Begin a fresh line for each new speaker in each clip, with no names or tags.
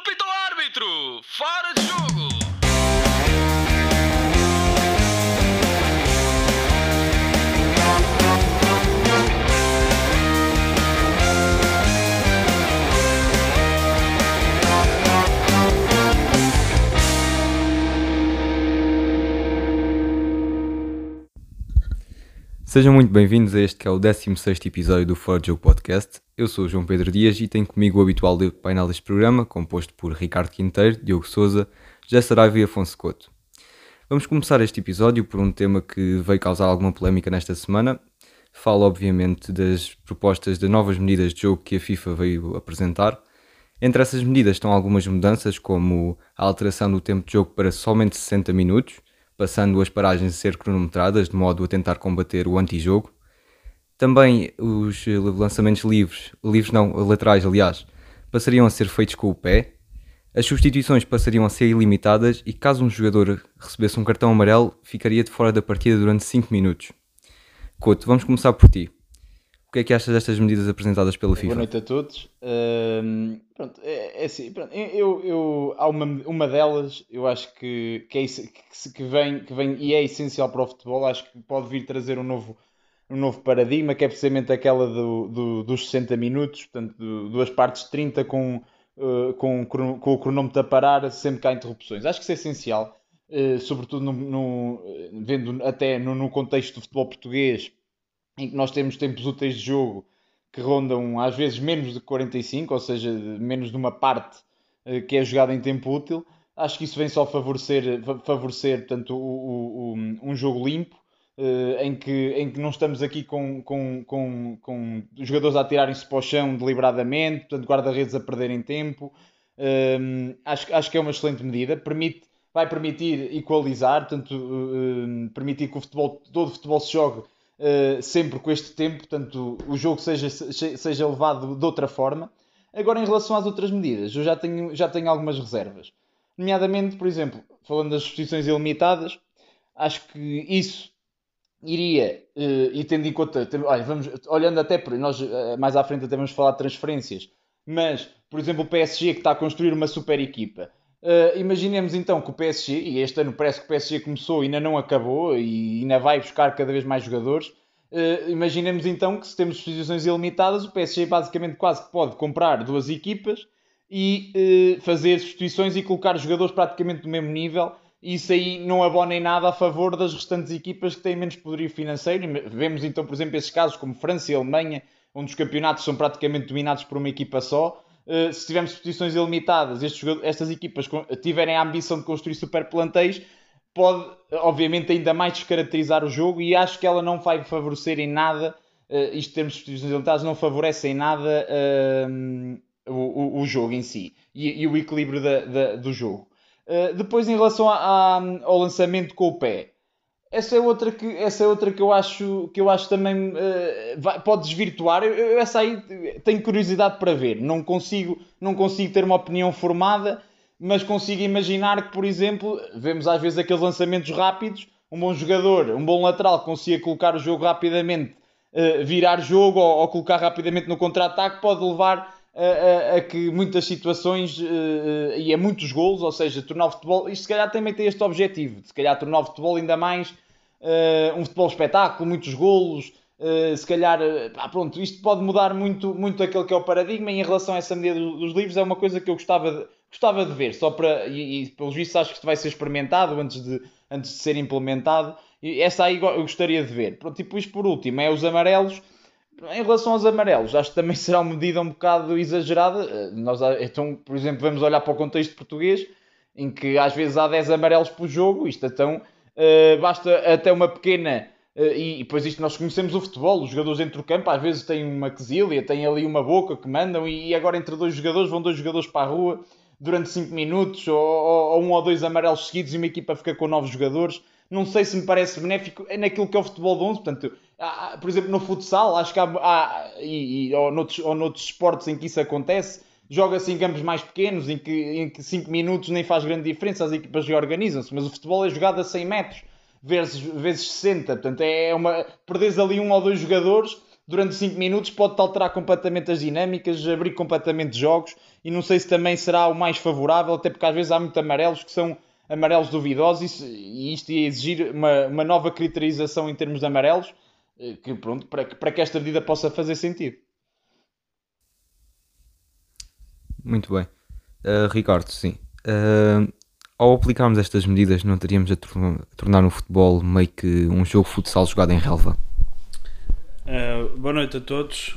Pita o árbitro! Fora de jogo!
Sejam muito bem-vindos a este que é o 16º episódio do Fora de Jogo Podcast. Eu sou o João Pedro Dias e tenho comigo o habitual painel deste programa, composto por Ricardo Quinteiro, Diogo Souza, José e Afonso Couto. Vamos começar este episódio por um tema que veio causar alguma polémica nesta semana. Falo, obviamente, das propostas de novas medidas de jogo que a FIFA veio apresentar. Entre essas medidas estão algumas mudanças, como a alteração do tempo de jogo para somente 60 minutos, passando as paragens a ser cronometradas, de modo a tentar combater o antijogo. Também os lançamentos livres, livres não, laterais aliás, passariam a ser feitos com o pé. As substituições passariam a ser ilimitadas e caso um jogador recebesse um cartão amarelo, ficaria de fora da partida durante 5 minutos. Couto, vamos começar por ti. O que é que achas destas medidas apresentadas pela FIFA?
Boa noite a todos. Pronto, é, é assim, pronto, eu, eu, há uma, uma delas, eu acho que, que, é, que, que, vem, que vem e é essencial para o futebol, acho que pode vir trazer um novo, um novo paradigma, que é precisamente aquela do, do dos 60 minutos, portanto, do, duas partes de 30 com, uh, com, com o cronómetro a parar sempre que há interrupções. Acho que isso é essencial, uh, sobretudo no, no, vendo até no, no contexto do futebol português, em que nós temos tempos úteis de jogo que rondam às vezes menos de 45, ou seja, menos de uma parte uh, que é jogada em tempo útil. Acho que isso vem só favorecer, favorecer portanto, o, o, um jogo limpo, uh, em, que, em que não estamos aqui com, com, com, com jogadores a tirarem-se para o chão deliberadamente, portanto, guarda-redes a perderem tempo. Uh, acho, acho que é uma excelente medida. Permite, vai permitir equalizar, portanto, permitir que o futebol, todo o futebol se jogue uh, sempre com este tempo, portanto, o jogo seja, seja levado de outra forma. Agora, em relação às outras medidas, eu já tenho, já tenho algumas reservas. Nomeadamente, por exemplo, falando das substituições ilimitadas, acho que isso iria, uh, e tendo em conta, olha, vamos, olhando até por nós uh, mais à frente até vamos falar de transferências, mas, por exemplo, o PSG que está a construir uma super equipa, Uh, imaginemos então que o PSG, e este ano parece que o PSG começou e ainda não acabou e ainda vai buscar cada vez mais jogadores. Uh, imaginemos então que se temos posições ilimitadas, o PSG basicamente quase que pode comprar duas equipas e uh, fazer substituições e colocar jogadores praticamente do mesmo nível. E isso aí não abona em nada a favor das restantes equipas que têm menos poderio financeiro. Vemos então, por exemplo, esses casos como França e Alemanha, onde os campeonatos são praticamente dominados por uma equipa só. Uh, se tivermos posições ilimitadas, estas equipas tiverem a ambição de construir super plantéis, pode, obviamente, ainda mais descaracterizar o jogo e acho que ela não vai favorecer em nada, uh, isto termos posições ilimitadas, não favorece em nada uh, o, o, jogo em si e, e o equilíbrio da, da, do jogo. Uh, depois, em relação a, a, ao lançamento com o pé, essa é outra que, essa é outra que eu acho que eu acho também uh, vai, pode desvirtuar. Eu, eu, essa aí tenho curiosidade para ver. Não consigo, não consigo ter uma opinião formada, mas consigo imaginar que, por exemplo, vemos às vezes aqueles lançamentos rápidos. Um bom jogador, um bom lateral consiga colocar o jogo rapidamente, uh, virar jogo ou, ou, colocar rapidamente no contra-ataque, pode levar a, a, a, que muitas situações uh, e a muitos golos, ou seja, tornar o futebol. Isto se calhar também tem este objetivo, de se calhar tornar o futebol ainda mais uh, um futebol espetáculo, muitos golos, uh, se calhar, uh, pronto, isto pode mudar muito, muito aquele que é o paradigma e em relação a essa medida dos livros é uma coisa que eu gostava de, gostava de ver, só para, e, e pelos vistos acho que isto vai ser experimentado antes de, antes de ser implementado, e essa aí eu gostaria de ver. Pronto, tipo, isto por último, é os amarelos, em relação aos amarelos, acho que também será uma medida um bocado exagerada. Nós, então, por exemplo, vamos olhar para o contexto português, em que às vezes há 10 amarelos por jogo, isto então Uh, basta até uma pequena. Uh, e, e isto nós conhecemos o futebol, os jogadores entre o campo às vezes têm uma quesilha, têm ali uma boca que mandam, e, e agora entre dois jogadores vão dois jogadores para a rua durante 5 minutos, ou, ou, ou, um ou dois amarelos seguidos e uma equipa fica com novos jogadores. Não sei se me parece benéfico é naquilo que é o futebol de 11. Portanto, há, por exemplo, no futsal, acho que há, há e, e, ou, noutros, ou noutros esportes em que isso acontece, joga-se em campos mais pequenos, em que 5 minutos nem faz grande diferença, as equipas organizam-se, mas o futebol é jogado a 100 metros, vezes, vezes 60, portanto é uma... Perdes ali um ou dois jogadores, durante 5 minutos pode-te alterar completamente as dinâmicas, abrir completamente jogos, e não sei se também será o mais favorável, até porque às vezes há muitos amarelos que são amarelos duvidosos e isto ia exigir uma, uma nova criterização em termos de amarelos, eh, que pronto, para que, para que esta medida possa fazer sentido.
Muito bem. Uh, Ricardo, sim. Uh, ao aplicarmos estas medidas, não teríamos a, tornar o futebol meio que um jogo futsal jogado em relva?
Uh, boa noite a todos.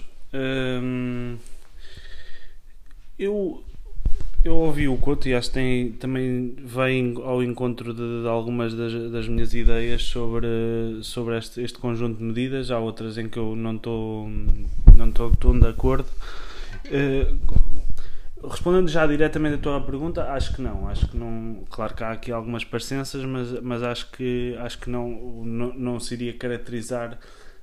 eu, eu ouvi o Couto e acho que tem, também vem ao encontro de, de algumas das, das, minhas ideias sobre, sobre este, este, conjunto de medidas. Há outras em que eu não estou não de acordo. Uh, Respondendo já diretamente à tua pergunta, acho que não. Acho que não. Claro que há aqui algumas parecenças, mas, mas acho que acho que não, não, não se iria caracterizar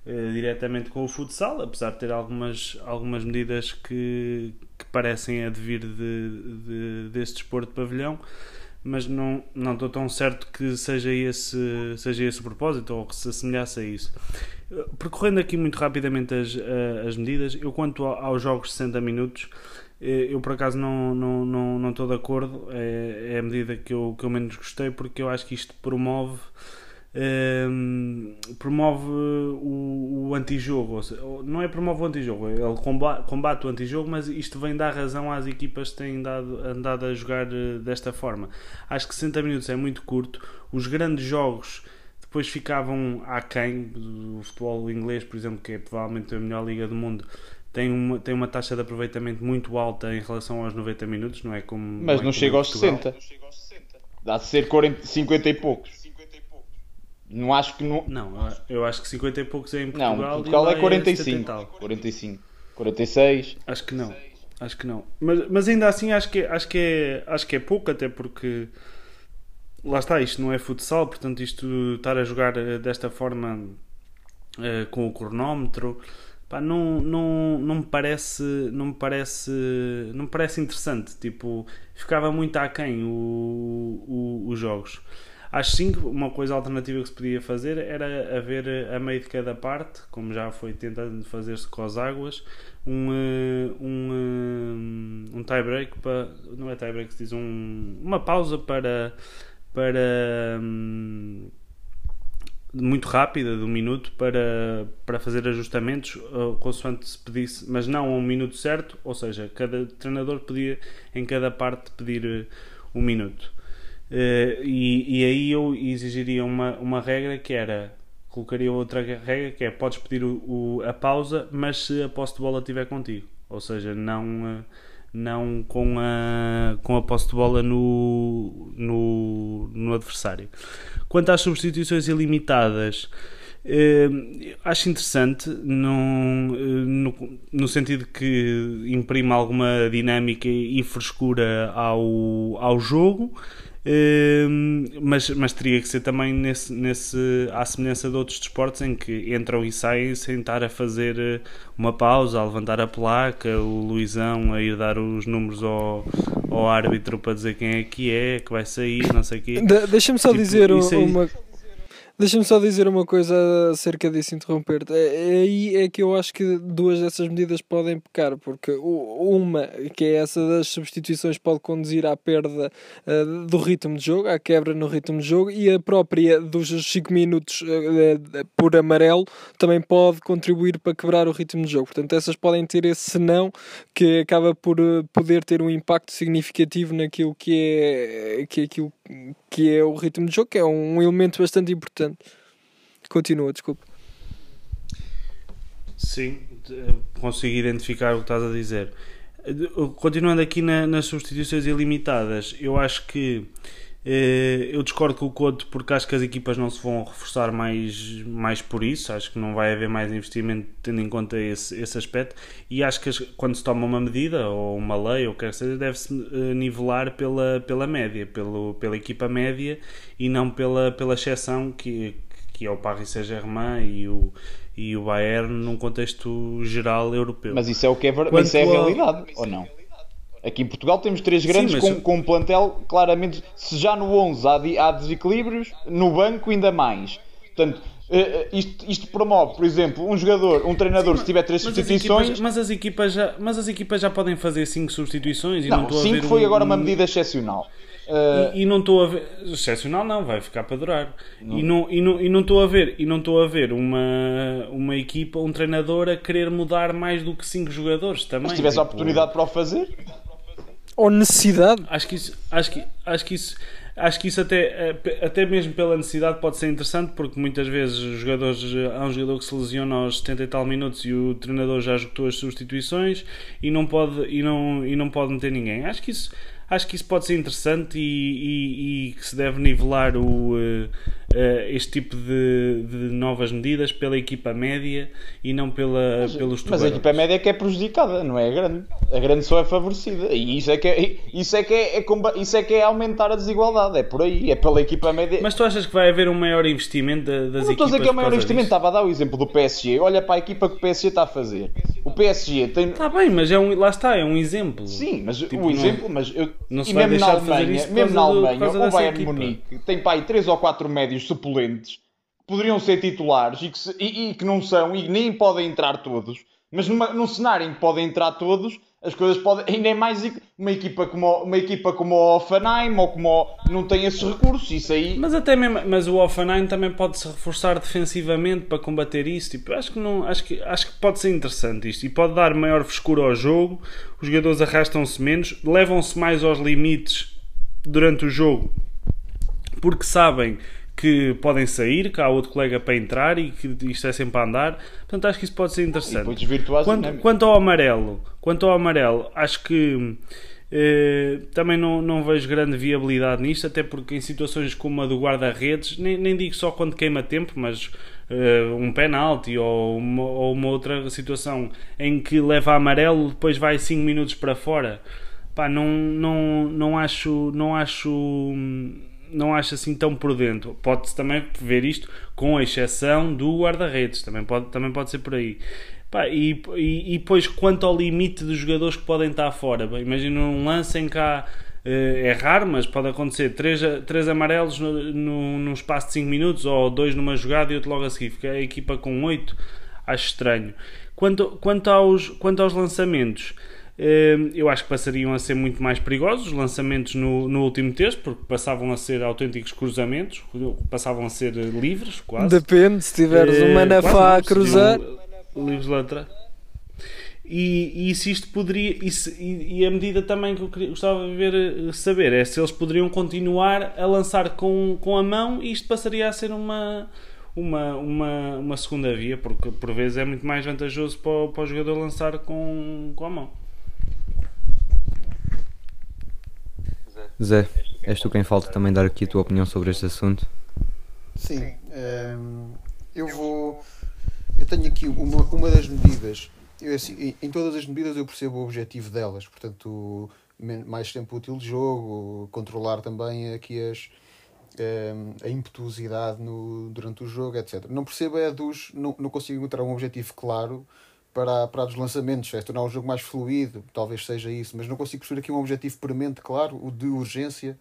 uh, diretamente com o futsal, apesar de ter algumas, algumas medidas que, que parecem advir de, de, desse desporto de pavilhão, mas não, não estou tão certo que seja esse, seja esse o propósito ou que se assemelhasse a isso. Percorrendo aqui muito rapidamente as, eh, as medidas, eu quanto aos jogos de 60 minutos eu por acaso não estou não, não, não de acordo, é, é, a medida que eu, que eu menos gostei, porque eu acho que isto promove. Um, ehm, promove o, o antijogo, não é promove o antijogo, ele combate, combate o antijogo, mas isto vem dar razão às equipas que têm dado, andado a jogar eh, desta forma. Acho que 60 minutos é muito curto, os grandes jogos depois ficavam aquém, o futebol inglês, por exemplo, que é provavelmente a melhor liga do mundo, tem uma, tem uma taxa de aproveitamento muito alta em relação aos 90 minutos, não é como.
Mas
não,
não
é
chega aos 60. Dá de ser 40, 50 e poucos. Não acho que não.
Não, eu acho que 50 e poucos é em Portugal.
Não, Portugal é 45. É 45. 46.
Acho que não. Acho que não. Mas, mas ainda assim acho que, acho, que é, acho que é pouco, até porque lá está, isto não é futsal, portanto isto estar a jogar eh, desta forma uh, com o cronómetro pá, não, não, não me parece não me parece não me parece interessante. Tipo ficava muito aquém o, o, os jogos. Sim que uma coisa alternativa que se podia fazer era haver a meio de cada parte como já foi tentando fazer-se com as águas um um, um tie break para não é tie break se diz um, uma pausa para para um, muito rápida, de um minuto, para, para fazer ajustamentos uh, consoante se pedisse, mas não a um minuto certo, ou seja, cada treinador podia em cada parte pedir uh, um minuto. Uh, e, e aí eu exigiria uma, uma regra que era colocaria outra regra que é podes pedir o, o, a pausa, mas se a posse de bola estiver contigo, ou seja, não uh, não com a, com a posse de bola no, no, no adversário. Quanto às substituições ilimitadas, eh, acho interessante no, no, no, sentido que imprime alguma dinâmica e frescura ao, ao jogo. Ehm, mas, mas teria que ser também nesse, nesse, à semelhança de outros desportos em que entram e saem sem estar a fazer eh, uma pausa, a levantar a placa, o Luizão a ir dar os números ao, ao árbitro para dizer quem é que é, que vai sair, não sei o quê.
De Deixa-me só tipo, dizer uma, Deixa-me só dizer uma coisa acerca disso, interromper-te. É, é, aí é que eu acho que duas dessas medidas podem pecar, porque uma, que é essa das substituições, pode conduzir à perda uh, do ritmo de jogo, à quebra no ritmo de jogo, e a própria dos 5 minutos uh, por amarelo também pode contribuir para quebrar o ritmo de jogo. Portanto, essas podem ter esse senão que acaba por poder ter um impacto significativo naquilo que é, que é aquilo que é o ritmo de jogo, que é um elemento bastante importante. Continua, desculpa.
Sim, consigo identificar o que estás a dizer. Continuando aqui na, nas substituições ilimitadas, eu acho que eh, eu discordo com o Couto porque acho que as equipas não se vão reforçar mais, mais por isso. Acho que não vai haver mais investimento tendo em conta esse, esse aspecto. E acho que quando se toma uma medida ou uma lei ou quer que seja, deve-se eh, nivelar pela, pela média, pelo, pela equipa média e não pela, pela exceção que, que é o Paris Saint-Germain e o, e o Bayern num contexto geral europeu.
Mas isso é o que é, isso é a realidade, ou não? Aqui em Portugal temos três grandes Sim, com, com um plantel claramente. Se já no 11 há, há desequilíbrios, no banco ainda mais. Portanto, Uh, isto, isto, promove, por exemplo, um jogador, um treinador, Sim, se tiver três substituições.
As equipas, mas, as equipas já, mas as equipas já podem fazer cinco substituições e
não, não cinco foi um, agora uma medida excepcional.
Uh... E, e, não estou a ver. Excepcional não, vai ficar para durar. Não. E não estou e não, e não a ver, e não estou a ver uma, uma equipa, um treinador a querer mudar mais do que cinco jogadores também.
Mas se tivesse tipo... a oportunidade para o fazer.
Ou necessidade.
Acho que isso. Acho que, acho que isso acho que isso até, eh, até mesmo pela necessidade pode ser interessante porque muitas vezes os jogadores, há um jogador que se lesiona aos 70 e tal minutos e o treinador já esgotou as substituições e não pode, e não, e não pode meter ninguém. Acho que isso acho que isso pode ser interessante e, e, e que se deve nivelar o, uh, este tipo de, de, novas medidas pela equipa média e não pela,
mas,
pelos
tubarões. Mas a equipa média é que é prejudicada, não é a grande. A grande só é favorecida. E isso é que é, isso é, que é, é isso é, que é aumentar a desigualdade. É por aí, é pela equipa média.
Mas tu achas que vai haver um maior investimento das equipas? Não
estou a dizer que é o maior investimento, disso? estava a dar o exemplo do PSG. Olha para a equipa que o PSG está a fazer. O PSG tem.
Está bem, mas é um, lá está, é um exemplo.
Sim, mas tipo, o exemplo, não, mas eu, não se e mesmo na Alemanha, mesmo na Alemanha, o Bayern Munique tem aí 3 ou 4 médios suplentes que poderiam ser titulares e que, se, e, e que não são e nem podem entrar todos. Mas numa, num cenário em que podem entrar todos, as coisas podem. Ainda é mais uma equipa como, uma equipa como o Offenheim ou como o, não tem esses recursos. Isso aí.
Mas até mesmo, mas o Offenheim também pode se reforçar defensivamente para combater isso. Tipo, acho que não, acho que acho que pode ser interessante isto e pode dar maior frescura ao jogo. Os jogadores arrastam-se menos, levam-se mais aos limites durante o jogo, porque sabem que podem sair, que há outro colega para entrar e que isto é sempre a andar. Portanto, acho que isso pode ser interessante. Quanto, quanto ao amarelo, quanto ao amarelo, acho que eh, também não, não vejo grande viabilidade nisto, até porque em situações como a do guarda-redes, nem, nem digo só quando queima tempo, mas eh, um penalti ou uma, ou uma outra situação em que leva amarelo, depois vai 5 minutos para fora. Pá, não, não, não acho, não acho hum, não acho assim tão por dentro. Pode-se também ver isto com a exceção do guarda-redes, também pode, também pode ser por aí. Pá, e, e, e, depois, quanto ao limite dos jogadores que podem estar fora, imagina um lance em cá. Uh, é raro, mas pode acontecer três, três amarelos no, no, num espaço de 5 minutos ou dois numa jogada e outro logo a seguir. Fica a equipa com 8, acho estranho. Quanto, quanto, aos, quanto aos lançamentos, eu acho que passariam a ser muito mais perigosos os lançamentos no, no último texto, porque passavam a ser autênticos cruzamentos, passavam a ser livres, quase.
Depende, se tiveres uh, uma nafá a cruzar.
Livres lá E, e se isto poderia. E, se, e, e, a medida também que eu gostava de ver, eh, saber é se eles poderiam continuar a lançar com, com a mão e isto passaria a ser uma, uma, uma, uma segunda via, porque por vezes é muito mais vantajoso para, para o jogador lançar com, com a mão.
Zé, és tu quem falta também dar aqui a tua opinião sobre este assunto?
Sim, ehm, eu vou. Eu tenho aqui uma, uma das medidas. Eu, assim, em todas as medidas eu percebo o objetivo delas, portanto, mais tempo útil de jogo, controlar também aqui as, um, ehm, a impetuosidade no, durante o jogo, etc. Não percebo é dos. Não, não consigo encontrar um objetivo claro para, para os lançamentos, é tornar o jogo mais fluido, talvez seja isso, mas não consigo perceber aqui um objetivo premente claro, o de urgência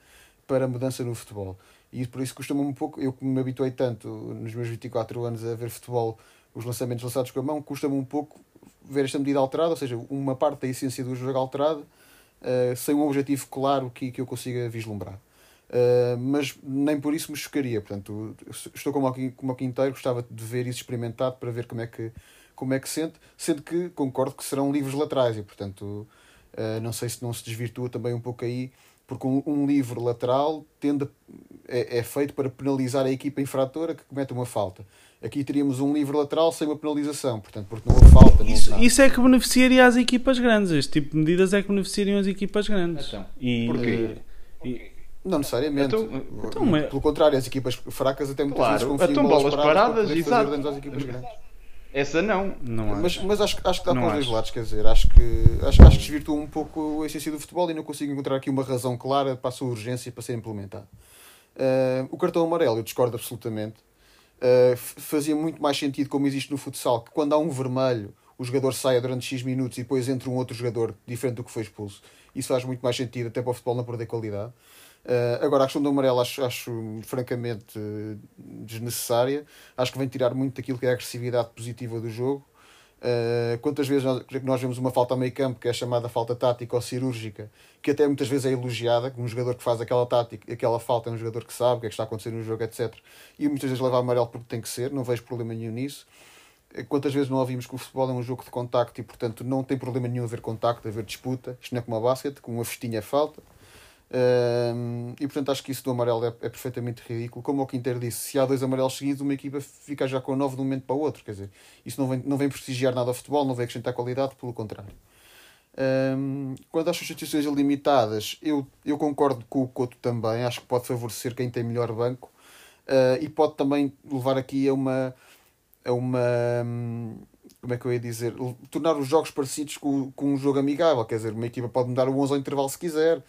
para mudança no futebol. E por isso costuma um pouco, eu que me habituei tanto nos meus 24 anos a ver futebol, os lançamentos lançados com a mão, custa-me um pouco ver esta medida alterada, ou seja, uma parte da essência do jogo alterada, uh, sem um objetivo claro que, que eu consiga vislumbrar. Uh, mas nem por isso me chocaria. Portanto, estou como o, como o Quinteiro, gostava de ver isso experimentado para ver como é que como é que sente, sendo que concordo que serão livros laterais e, portanto, uh, não sei se não se desvirtua também um pouco aí, porque um, um livro lateral tende a, é, é, feito para penalizar a equipa infratora que comete uma falta. Aqui teríamos um livro lateral sem uma penalização, portanto, porque não houve falta.
Não isso, isso é que beneficiaria as equipas grandes. Este tipo de medidas é que beneficiariam as equipas grandes.
Então, e, porquê?
Uh, e, não necessariamente. Então, então, Pelo contrário, as equipas fracas até muitas claro, vezes confiam
bolas paradas, paradas exato. às equipas grandes. Essa não.
não mas, mas acho, acho que dá para os dois lados, quer dizer, acho que, acho, acho que desvirtua um pouco a essência do futebol e não consigo encontrar aqui uma razão clara para a sua urgência para ser implementado. Uh, o cartão amarelo, eu discordo absolutamente. Uh, fazia muito mais sentido, como existe no futsal, que quando há um vermelho, o jogador saia durante X minutos e depois entra um outro jogador diferente do que foi expulso. Isso faz muito mais sentido, até para o futebol não perder qualidade. Uh, agora, a questão do amarelo acho, acho francamente desnecessária. Acho que vem tirar muito daquilo que é a agressividade positiva do jogo. Uh, quantas vezes nós, nós, vemos uma falta a meio campo que é chamada falta tática ou cirúrgica, que até muitas vezes é elogiada, um jogador que faz aquela tática, aquela falta é um jogador que sabe o que é que está acontecendo no jogo, etc. E muitas vezes leva amarelo porque tem que ser, não vejo problema nenhum nisso. Quantas vezes não ouvimos que o futebol é um jogo de contacto e, portanto, não tem problema nenhum haver contacto, haver disputa. Isto não é como a basquete, com uma festinha é falta. Uh, e portanto acho que isso do amarelo é, é perfeitamente ridículo. Como o Quinter disse, se há dois amarelos seguidos, uma equipa fica já com nove de um momento para o outro. Quer dizer, isso não vem, não vem prestigiar nada ao futebol, não vem acrescentar qualidade, pelo contrário. Um, quando às substituições ilimitadas, eu, eu concordo com o Couto também. Acho que pode favorecer quem tem melhor banco uh, e pode também levar aqui a uma. A uma como é que eu ia dizer? Tornar os jogos parecidos com, com um jogo amigável. Quer dizer, uma equipa pode mudar o 11 ao intervalo se quiser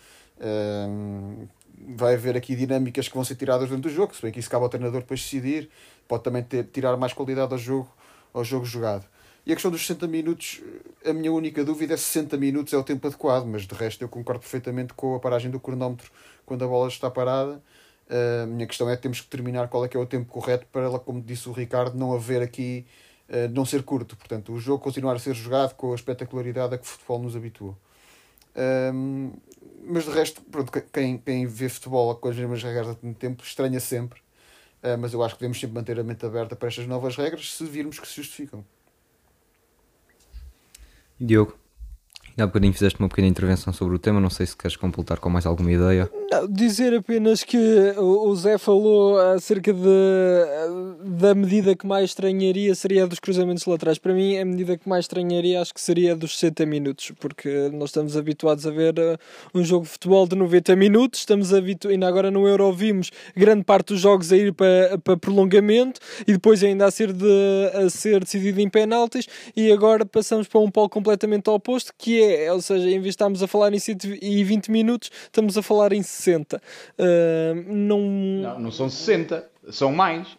vai haver aqui dinâmicas que vão ser tiradas dentro do jogo, se bem que isso cabe ao treinador depois decidir, pode também ter, tirar mais qualidade ao jogo, ao jogo jogado. E a questão dos 60 minutos, a minha única dúvida é se 60 minutos é o tempo adequado, mas de resto eu concordo perfeitamente com a paragem do cronómetro quando a bola está parada. A minha questão é que temos que determinar qual é que é o tempo correto para ela, como disse o Ricardo, não haver aqui, não ser curto. Portanto, o jogo continuar a ser jogado com a espetacularidade a que o futebol nos habituou. Um, mas de resto, pronto, quem, quem vê futebol com as mesmas regras há tanto tempo estranha sempre. Uh, mas eu acho que devemos sempre manter a mente aberta para estas novas regras se virmos que se justificam.
Diogo? Há bocadinho fizeste uma pequena intervenção sobre o tema, não sei se queres completar com mais alguma ideia.
Não, dizer apenas que o Zé falou acerca de, da medida que mais estranharia seria a dos cruzamentos laterais. Para mim, a medida que mais estranharia acho que seria a dos 60 minutos, porque nós estamos habituados a ver uh, um jogo de futebol de 90 minutos, estamos habituados, ainda agora no Euro vimos grande parte dos jogos a ir para, para prolongamento e depois ainda a ser, de, a ser decidido em penaltis e agora passamos para um polo completamente oposto que é é, ou seja, em vez de estarmos a falar em 120 minutos, estamos a falar em 60. Uh,
não... não, não são 60, são mais.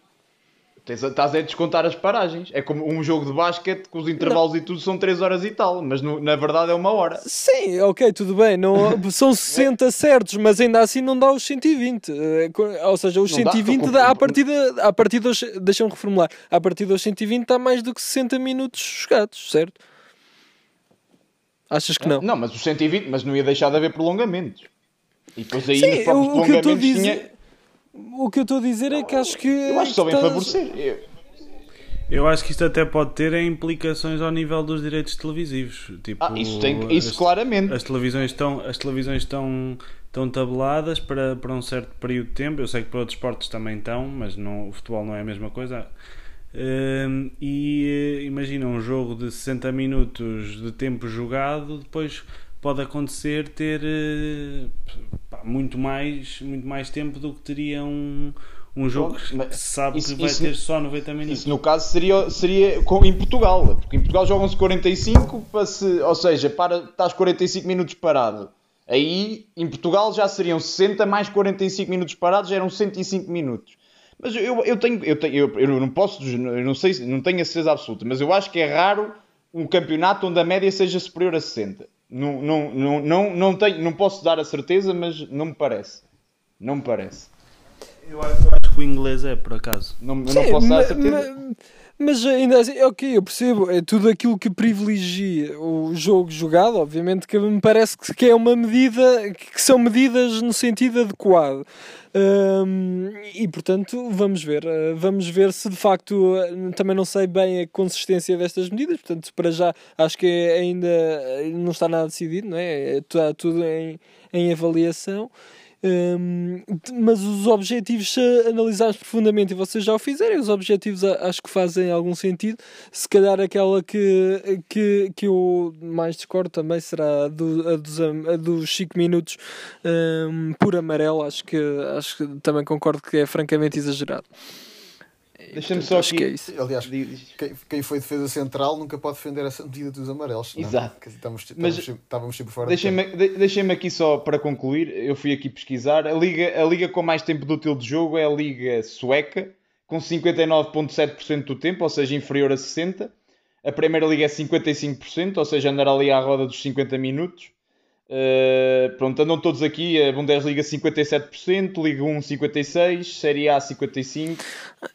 Estás a descontar as paragens. É como um jogo de basquete com os intervalos não. e tudo são 3 horas e tal, mas no, na verdade é uma hora.
Sim, ok, tudo bem. Não, são 60 certos, mas ainda assim não dá os 120. Eh, ou seja, os não 120 dá, dá a partir a partir dos. Deixa-me reformular. A partir dos 120 dá mais do que 60 minutos jogados, certo? Achas que não?
Não, mas os 120, mas não ia deixar de haver prolongamentos. E depois aí Sim, nos próprios o, prolongamentos o que eu tinha...
O que eu estou a dizer é que acho que...
Eu acho que só vem estás... favorecer. Eu...
eu... acho que isto até pode ter implicações ao nível dos direitos televisivos. Tipo,
ah, isso, tem, isso as, claramente.
As televisões estão, as televisões estão, estão tabeladas para, para um certo período de tempo. Eu sei que para outros esportes também estão, mas não, o futebol não é a mesma coisa Uh, e uh, imagina um jogo de 60 minutos de tempo jogado, depois pode acontecer ter uh, pá, muito, mais, muito mais tempo do que teria um, um jogo Bom, que se sabe isso, que vai ter só 90 minutos.
Isso no caso seria, seria com, em Portugal, porque em Portugal jogam-se 45, para se, ou seja, para, estás 45 minutos parado. Aí em Portugal já seriam 60 mais 45 minutos parados, eram 105 minutos. Mas eu, eu tenho, eu tenho, eu, eu não posso, eu não sei, não tenho a certeza absoluta, mas eu acho que é raro um campeonato onde a média seja superior a 60. Não, não, não, não, não, tenho, não posso dar a certeza, mas não me parece. Não me parece.
Eu acho, eu acho que o inglês é, por acaso.
Não, Sim, não posso dar a certeza.
Mas, mas ainda assim, ok, eu percebo, é tudo aquilo que privilegia o jogo jogado, obviamente que me parece que é uma medida, que são medidas no sentido adequado. Um, e portanto, vamos ver. Uh, vamos ver se de facto uh, também não sei bem a consistência destas medidas. Portanto, para já acho que ainda não está nada decidido, não é? Está tudo em, em avaliação. Um, mas os objetivos, se analisarmos profundamente, e vocês já o fizerem, os objetivos acho que fazem algum sentido. Se calhar aquela que, que, que eu mais discordo também será a, do, a, dos, a dos 5 minutos um, por amarelo. Acho que, acho que também concordo que é francamente exagerado.
Deixa-me só aqui. Que é isso.
Aliás, quem, foi defesa central nunca pode defender essa medida dos amarelos.
Exato.
Estávamos, estávamos, Mas, estávamos sempre fora
Deixem-me deixem aqui só para concluir. Eu fui aqui pesquisar. A liga, a liga com mais tempo de útil de jogo é a Liga Sueca, com 59,7% do tempo, ou seja, inferior a 60%. A Primeira Liga é 55%, ou seja, andar ali à roda dos 50 minutos. Uh, pronto, andam todos aqui, a Bundesliga 57%, Liga 1 56%, Série A 55%,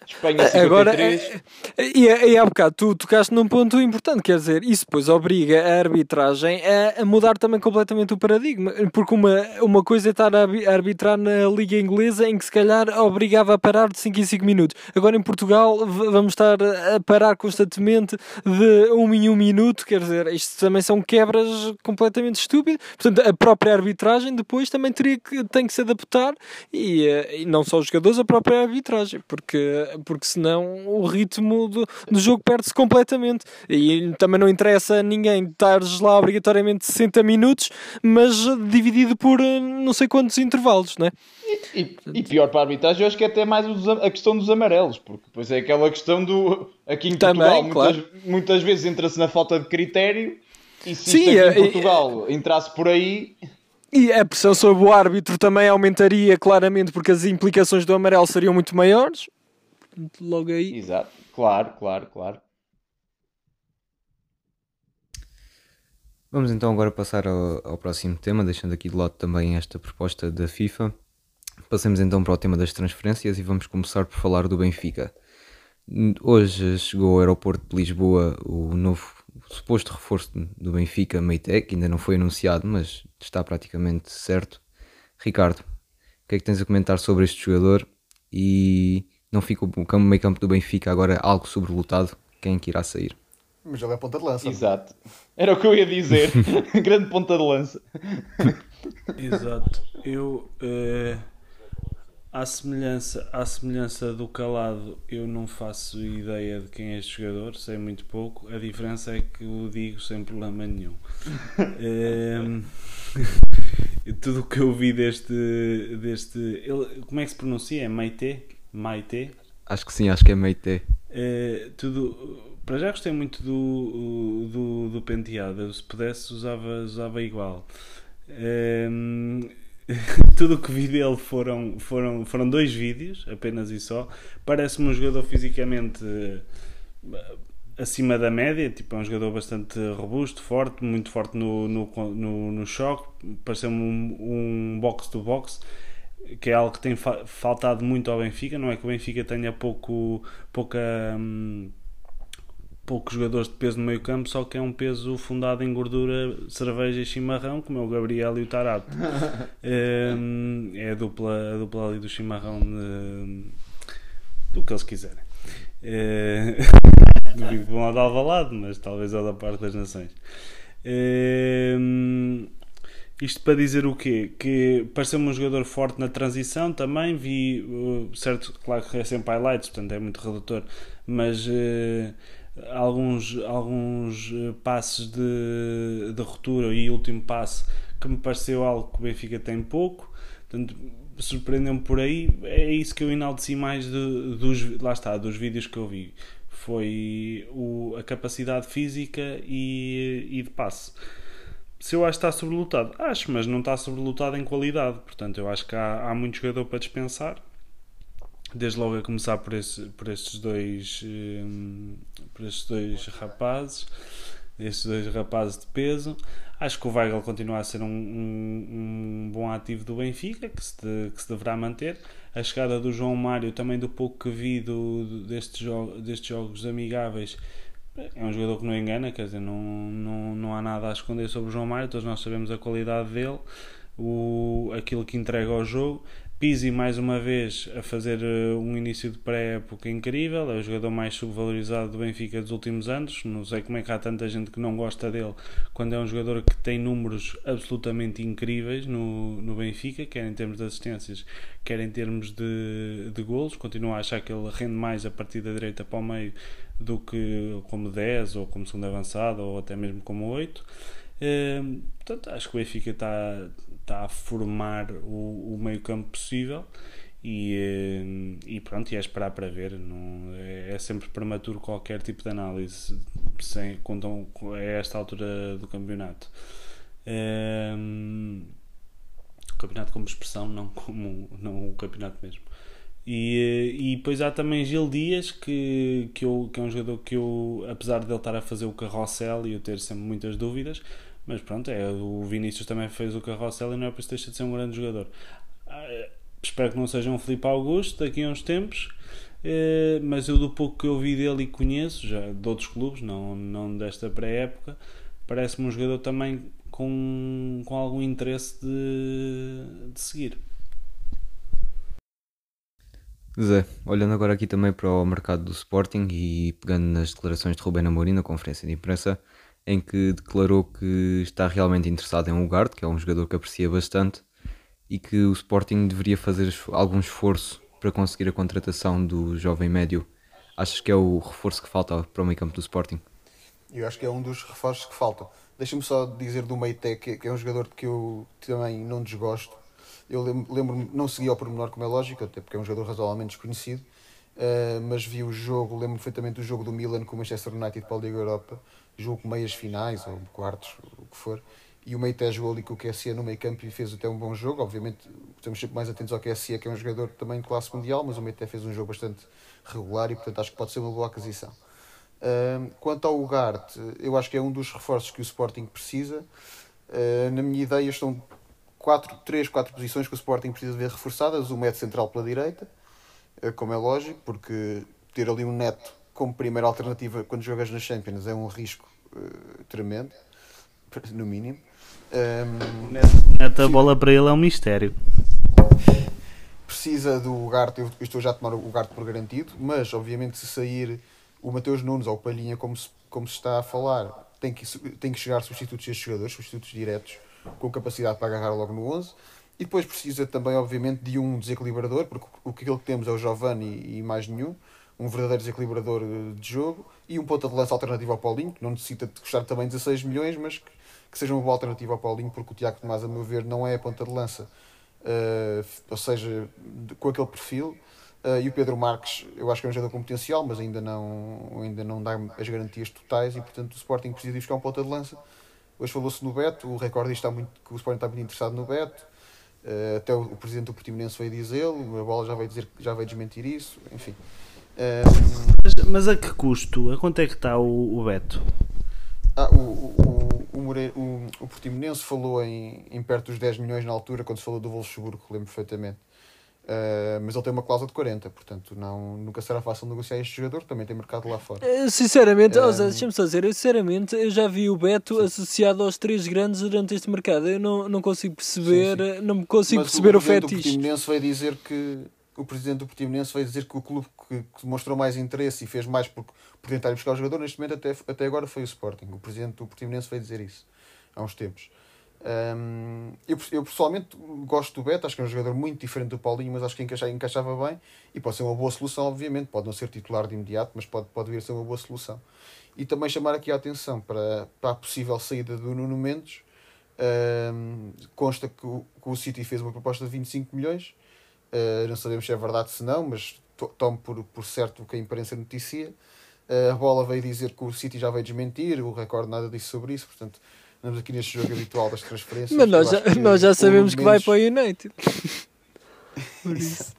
Espanha 53%. Agora, é,
e, e há bocado tu tocaste num ponto importante, quer dizer, isso depois obriga a arbitragem a, a mudar também completamente o paradigma, porque uma, uma coisa é estar a arbitrar na Liga Inglesa em que se calhar obrigava a parar de 5 em 5 minutos. Agora em Portugal vamos estar a parar constantemente de 1 um em 1 um minuto, quer dizer, isto também são quebras completamente estúpidas. Portanto, a própria arbitragem depois também teria que, tem que se adaptar e, eh, e não só os jogadores, a própria arbitragem, porque, porque senão o ritmo do, do jogo perde-se completamente. E também não interessa a ninguém estar lá obrigatoriamente 60 minutos, mas dividido por eh, não sei quantos intervalos, não é?
E, e, e, pior para a arbitragem, eu acho que é até mais a questão dos amarelos, porque depois é aquela questão do. Aqui em Portugal, Também, muitas, claro. muitas vezes entra-se na falta de critério e se Sim, em é, Portugal entrasse por aí.
E a pressão sobre o árbitro também aumentaria claramente porque as implicações do amarelo seriam muito maiores. Logo aí.
Exato, claro, claro, claro.
Vamos então agora passar ao, ao, próximo tema, deixando aqui de lado também esta proposta da FIFA. Passemos então para o tema das transferências e vamos começar por falar do Benfica. Hoje chegou ao aeroporto de Lisboa o novo suposto reforço do Benfica, Meite, que ainda não foi anunciado, mas está praticamente certo. Ricardo, o que é que tens a comentar sobre este jogador? E não fica o meio campo do Benfica agora algo sobrelotado? Quem é que irá sair?
Mas ele é ponta de lança.
Exato. Era o que eu ia dizer. Grande ponta de lança.
Exato. Eu. Uh à semelhança, à semelhança do calado, eu não faço ideia de quem é este jogador, sei muito pouco. A diferença é que o digo sem problema nenhum. um, ehm, tudo o que eu vi deste. deste ele, como é que se pronuncia? É Maite? Maite?
Acho que sim, acho que é Maite.
Uh, tudo, para já gostei muito do, do, do penteado. Se pudesse, usava, usava igual. Ehm, tudo o que vi dele foram, foram, foram dois vídeos, apenas e só. Parece-me um jogador fisicamente uh, acima da média, tipo, é um jogador bastante robusto, forte, muito forte no, no, no, no choque. Pareceu-me um, box-to-box, que é algo que tem fa faltado muito ao Benfica. Não é que o Benfica tenha pouco, pouca. Hum, poucos jogadores de peso no meio campo, só que é um peso fundado em gordura, cerveja e chimarrão, como é o Gabriel e o Tarato. Ehm, é a dupla, a dupla ali do chimarrão de, do que eles quiserem. É, duvido que vão ao de Alvalade, mas talvez ao da parte das nações. É, isto para dizer o quê? Que pareceu-me um jogador forte na transição também. Vi, uh, certo, claro que é sempre highlights, portanto é muito redutor, mas uh, alguns, alguns eh, passes de, de ruptura e último passe que me pareceu algo que o Benfica tem pouco. Portanto, surpreendeu-me por aí. É isso que eu enalteci mais de, dos, lá está, dos vídeos que eu vi. Foi o, a capacidade física e, e de passe. Se eu acho que está sobrelotado, acho, mas não está sobrelotado em qualidade. Portanto, eu acho que há, há muito jogador para dispensar desde logo a começar por, esse, por estes dois um, por estes dois rapazes estes dois rapazes de peso. Acho que o Weigl continua a ser um, um, um bom ativo do Benfica que se, de, que se deverá manter. A chegada do João Mário também do pouco que vi do, destes, jo destes jogos amigáveis é um jogador que não engana, quer dizer, não, não, não há nada a esconder sobre o João Mário, todos nós sabemos a qualidade dele, o, aquilo que entrega ao jogo. Pizzi mais uma vez a fazer uh, um início de pré-época incrível, é o jogador mais subvalorizado do Benfica dos últimos anos. Não sei como é que há tanta gente que não gosta dele quando é um jogador que tem números absolutamente incríveis no, no Benfica, quer em termos de assistências, quer em termos de, de golos. Continuo a achar que ele rende mais a partir da direita para o meio do que como 10 ou como segundo avançado ou até mesmo como 8. Uh, eh, portanto, acho que o Benfica está está a formar o, o meio campo possível e, eh, e pronto, e é esperar para ver. Não, é, é sempre prematuro qualquer tipo de análise sem, contam, a esta altura do campeonato. É, o campeonato como expressão, não como não o campeonato mesmo. E, e depois há também Gil Dias, que, que, eu, que é um jogador que eu, apesar de ele estar a fazer o carrossel e eu ter sempre muitas dúvidas, Mas pronto, é, o Vinícius também fez o carrossel e não é por isso deixa de ser um grande jogador. Ah, espero que não seja um Felipe Augusto daqui a uns tempos. Eh, mas eu do pouco que eu vi dele e conheço, já de outros clubes, não, não desta pré-época, parece-me um jogador também com, com algum interesse de, de seguir.
Zé, olhando agora aqui também para o mercado do Sporting e pegando nas declarações de Rubén Amorim na conferência de imprensa, em que declarou que está realmente interessado em Ugarte, que é um jogador que aprecia bastante, e que o Sporting deveria fazer algum esforço para conseguir a contratação do jovem médio. Achas que é o reforço que falta para o meio campo do Sporting?
Eu acho que é um dos reforços que faltam. Deixa-me só dizer do Meite, que é um jogador que eu também não desgosto eu lembro-me, não segui ao pormenor, como é lógico, até porque é um jogador razoavelmente desconhecido, uh, mas vi o jogo, lembro-me perfeitamente do jogo do Milan com o Manchester United para a Liga Europa, jogo meias finais ou quartos, o que for, e o Meite jogou ali com o QSE no meio campo e fez até um bom jogo. Obviamente, estamos sempre mais atentos ao QSE, que é um jogador também de classe mundial, mas o Meite fez um jogo bastante regular e, portanto, acho que pode ser uma boa aquisição. Quanto ao Ugarte, eu acho que é um dos reforços que o Sporting precisa. Uh, na minha ideia, estão quatro, três, quatro posições que o Sporting precisa ver reforçadas. O médio central pela direita, eh, como é lógico, porque ter ali um neto como primeira alternativa quando jogas nas Champions é um risco uh, tremendo, no mínimo.
Um, neto, a bola para ele é um mistério.
Precisa do Ugarte, eu estou já a tomar o Ugarte por garantido, mas obviamente se sair o Mateus Nunes ou o Palhinha, como se, como se está a falar, tem que, tem que chegar substitutos a jogadores, substitutos diretos com capacidade para agarrar logo no 11. E depois precisa também, obviamente, de um desequilibrador, porque o que temos é o Giovanni e mais nenhum. Um verdadeiro desequilibrador eh, de jogo e um ponta de lança alternativo ao Paulinho, que não necessita de custar também 16 milhões, mas que, que seja uma boa alternativa ao Paulinho, porque o Tiago Tomás, a meu ver, não é a ponta de lança, uh, ou seja, de, com aquele perfil. Uh, e o Pedro Marques, eu acho que é um jogador com potencial, mas ainda não, ainda não dá as garantias totais e, portanto, o Sporting precisa de buscar um ponta de lança Hoje falou-se no Beto, o recorde está muito, que o Sporting está muito interessado no Beto. Uh, até o, o, presidente do Portimonense veio dizê-lo, a bola já vai dizer já vai desmentir isso, enfim.
Mas, mas, a que custo? A quanto é que está o, o Beto?
Ah, o, o, o, More, o, o Portimonense falou em, em perto dos 10 milhões na altura, quando se falou do Wolfsburgo, lembro perfeitamente. Uh, mas ele tem uma cláusula de 40, portanto não, nunca será fácil negociar este jogador, também tem mercado lá fora.
Uh, sinceramente, uh, oh, deixa-me só dizer, eu sinceramente eu já vi o Beto sim. associado aos três grandes durante este mercado. Eu não, não consigo perceber, sim, sim. não me consigo mas perceber o, o fetiche. O
Portimonense vai dizer que o presidente do Portimonense vai dizer que o clube que, que demonstrou mais interesse e fez mais por, por tentar buscar o jogador, neste momento até, até agora foi o Sporting. O presidente do Portimonense vai dizer isso há uns tempos. Um, eu, eu, pessoalmente gosto do Beto, acho que é um jogador muito diferente do Paulinho, mas acho que encaixa, encaixava bem e pode ser uma boa solução, obviamente. Pode não ser titular de imediato, mas pode, pode vir a ser uma boa solução. E também chamar aqui a atenção para, para a possível saída do Nuno Mendes. Um, consta que o, que o City fez uma proposta de 25 milhões, uh, não sabemos se é verdade se não, mas tomo por, por certo o que a imprensa noticia. Uh, a bola veio dizer que o City já veio desmentir, o recorde nada disse sobre isso, portanto Andamos aqui neste jogo habitual das transferências.
Mas nós já, nós já sabemos que vai para o United.
Por isso.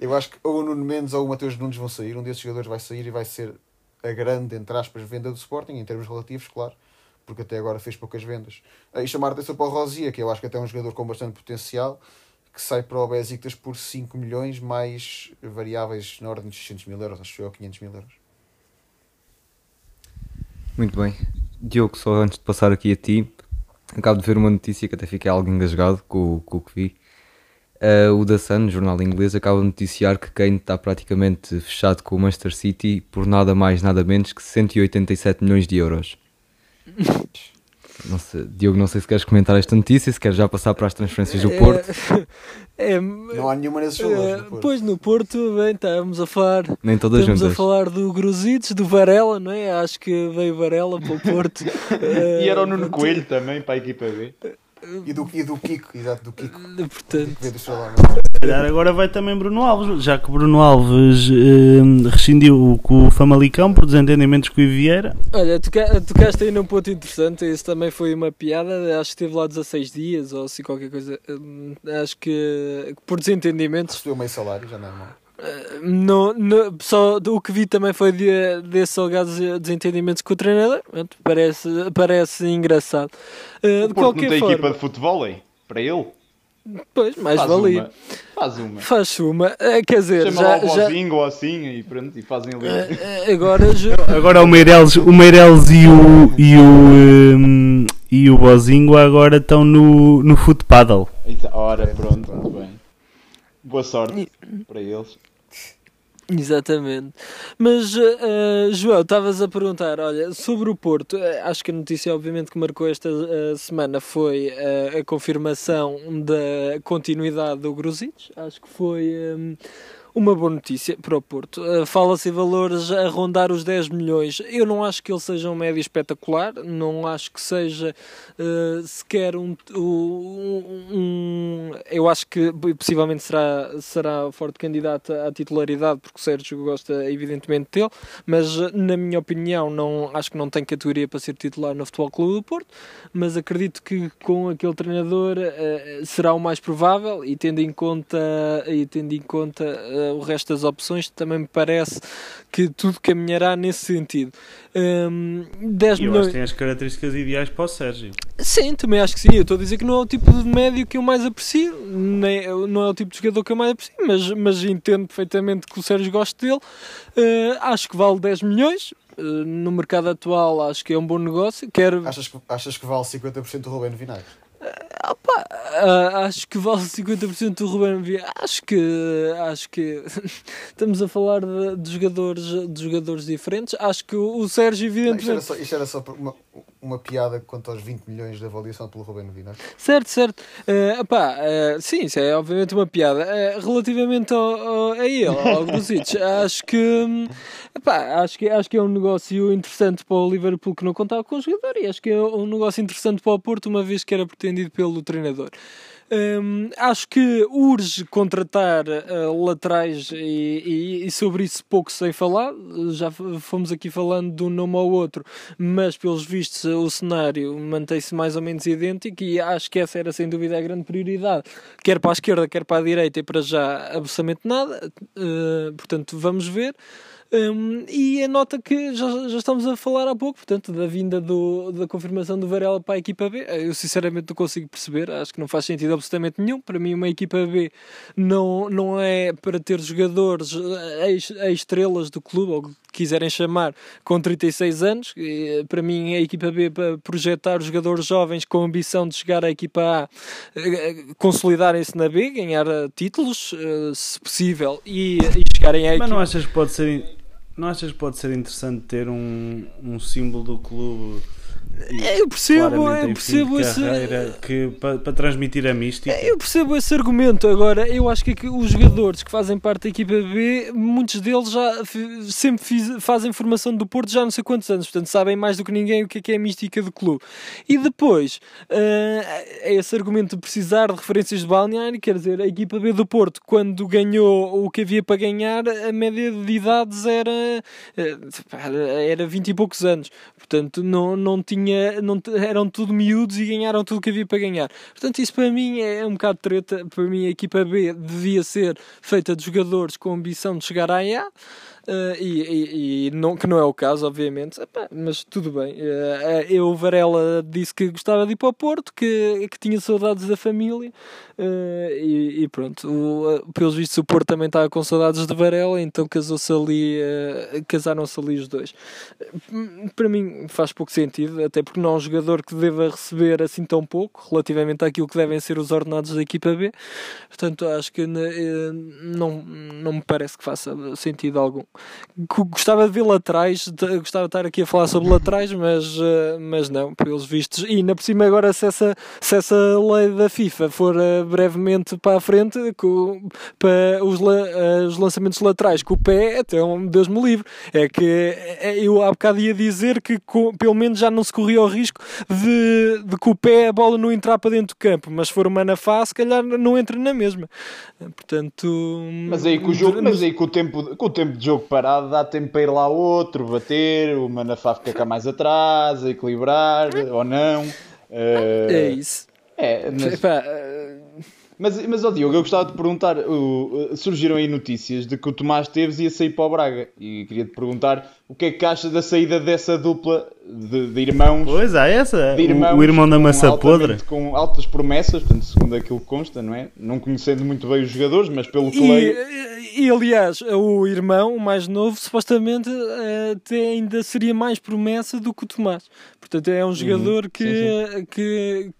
Eu acho que ou o Nuno Mendes ou o Mateus Nunes vão sair. Um desses jogadores vai sair e vai ser a grande, entre aspas, venda do Sporting, em termos relativos, claro, porque até agora fez poucas vendas. E chamar a atenção para o Rosia, que eu acho que até é um jogador com bastante potencial, que sai para o Besiktas por 5 milhões, mais variáveis na ordem de 600 mil euros, acho que ou 500 mil euros.
Muito bem. Diogo, só antes de passar aqui a ti, acabo de ver uma notícia que até fiquei algo engasgado com, com o que vi. Uh, o The Sun, jornal inglês, acaba de noticiar que Kane está praticamente fechado com o Manchester City por nada mais, nada menos que 187 milhões de euros. Não sei, Diogo, não sei se queres comentar esta notícia, se queres já passar para as transferências do Porto.
É, é, não há nenhuma nesses valores.
É, pois no Porto, bem, estávamos a falar.
Nem todas
estamos
juntas.
a falar do Gruzitos, do Varela, não é? Acho que veio Varela para o Porto.
e era o Nuno Coelho também para a equipa B.
E do, e do Kiko, exato, do Kiko.
Portanto,
se calhar agora vai também Bruno Alves, já que Bruno Alves eh, rescindiu com o Famalicão por desentendimentos com o Vieira.
Olha, tocaste aí num ponto interessante, isso também foi uma piada, acho que esteve lá 16 dias ou assim qualquer coisa. Hum, acho que por desentendimentos.
Recebeu meio salário, já não é mal.
No, no, só o que vi também foi de, desses alegados desentendimentos com o treinador. Parece, parece engraçado.
Uh, o de qualquer não tem forma, equipa de futebol, hein? para ele?
Pois, mais Faz valia. Uma.
Faz uma.
Faz uma. É, quer dizer,
Chama já. Chama já... ou assim e pronto, e fazem ali.
Uh, agora,
agora o Meireles, o Meireles e o. E o um, e o Bozinho agora estão no, no foot paddle.
Ora, pronto, muito bem. Boa sorte para eles.
Exatamente. Mas, uh, João, estavas a perguntar, olha, sobre o Porto, uh, acho que a notícia, obviamente, que marcou esta uh, semana foi a confirmação da continuidade do Gruzic. Acho que foi. Um, uma boa notícia para o Porto. Uh, Fala-se em valores a rondar os 10 milhões. Eu não acho que ele seja um médio espetacular, não acho que seja uh, sequer um, um, um, Eu acho que possivelmente será, será forte candidato à titularidade, porque o Sérgio gosta, evidentemente, dele, mas na minha opinião, não, acho que não tem categoria para ser titular no Futebol Clube do Porto. Mas acredito que com aquele treinador uh, será o mais provável e tendo em conta. E tendo em conta o resto das opções, também me parece que tudo caminhará nesse sentido. Um, 10
e eu milhões... acho que tem as características ideais para o Sérgio.
Sim, também acho que sim. Eu estou a dizer que não é o tipo de médio que eu mais aprecio, nem, não é o tipo de jogador que eu mais aprecio, mas, mas entendo perfeitamente que o Sérgio gosta dele. Uh, acho que vale 10 milhões. Uh, no mercado atual, acho que é um bom negócio. Quero...
Achas, que, achas que vale 50% do Rubén Vinagre?
Opa, uh, acho que vale 50% do Ruben Vieira. Acho que acho que estamos a falar de, de, jogadores, de jogadores diferentes. Acho que o Sérgio, evidentemente.
Não, isto, era só, isto era só uma, uma piada quanto aos 20 milhões de avaliação pelo Ruben Vieira.
Certo, certo. Uh, opá, uh, sim, isso é obviamente uma piada. Uh, relativamente ao, ao, a ele, ao Grusic, acho que opá, acho que acho que é um negócio interessante para o Liverpool que não contava com o jogador e acho que é um negócio interessante para o Porto, uma vez que era pretendido pelo treinador. Um, acho que urge contratar uh, laterais e, e, e, sobre isso pouco se tem falado. Já fomos aqui falando de um nome ao outro, mas pelos vistos o cenário mantém-se mais ou menos idêntico e acho que essa era sem dúvida a grande prioridade, quer para a esquerda, quer para a direita, e para já absolutamente nada. Uh, portanto, vamos ver. Um, e a nota que já, já estamos a falar há pouco, portanto, da vinda do, da confirmação do Varela para a equipa B, eu sinceramente não consigo perceber, acho que não faz sentido absolutamente nenhum. Para mim, uma equipa B não, não é para ter jogadores estrelas do clube, ou quiserem chamar, com 36 anos. E, para mim, a equipa B para projetar jogadores jovens com ambição de chegar à equipa A, eh, consolidarem-se na B, ganhar títulos, eh, se possível, e, e chegarem à
equipa. Mas não achas que pode ser não achas que pode ser interessante ter um, um símbolo do clube
eu percebo, eu percebo
esse... que para, para transmitir a mística.
É, eu percebo esse argumento. Agora, eu acho que, é que os jogadores que fazem parte da equipa B, muitos deles já sempre fiz, fazem formação do Porto já não sei quantos anos, portanto sabem mais do que ninguém o que é, que é a mística do clube. E depois, uh, esse argumento de precisar de referências de balneário, quer dizer, a equipa B do Porto, quando ganhou o que havia para ganhar, a média de idades era, eh, era 20 e poucos anos. Portanto, não, não tinha. Não, eram tudo miúdos e ganharam tudo que havia para ganhar. Portanto, isso para mim é um bocado treta. Para mim, a equipa B devia ser feita de jogadores com ambição de chegar à A. Uh, e, e, e, não, que não é o caso, obviamente, Epá, mas tudo bem. Uh, eu, Varela, disse que gostava de ir para o Porto, que, que tinha saudades da família, uh, e, e, pronto. O, pelos vistos, o Porto também estava com saudades de Varela, então casou-se ali, casaram-se ali os dois. Para mim, faz pouco sentido, até porque não é um jogador que deva receber assim tão pouco, relativamente àquilo que devem ser os ordenados da equipa B. Portanto, acho que não, não me parece que faça sentido algum gostava de ver laterais, gostava de estar aqui a falar sobre laterais, mas, eh, mas não, pelos vistos. E ainda por cima, agora, se essa, se essa lei da FIFA for eh, brevemente para a frente, com, para os, os lançamentos laterais com o pé, então Deus me livre. É que eu há bocado ia dizer que com, pelo menos já não se corria o risco de, de com o pé a bola não entrar para dentro do campo, mas se for uma na face, se calhar não entra na mesma. Portanto,
mas aí com o jogo, mas aí com o tempo, com o tempo de jogo parado dá tempo para ir lá outro, bater, o Manafá fica cá mais atrás, equilibrar, ou não. Uh,
é isso.
É, mas...
Epá, uh,
Mas, mas ó Diogo, eu gostava de perguntar: uh, surgiram aí notícias de que o Tomás Teves ia sair para o Braga. E queria te perguntar o que é que achas da saída dessa dupla de, de irmãos.
Pois há essa,
de irmãos
o, o irmão da maçã podre.
Com altas promessas, portanto, segundo aquilo que consta, não é? Não conhecendo muito bem os jogadores, mas pelo que
e,
leio.
E aliás, o irmão, o mais novo, supostamente até ainda seria mais promessa do que o Tomás. Portanto, é um jogador uhum. que, sim, sim. que,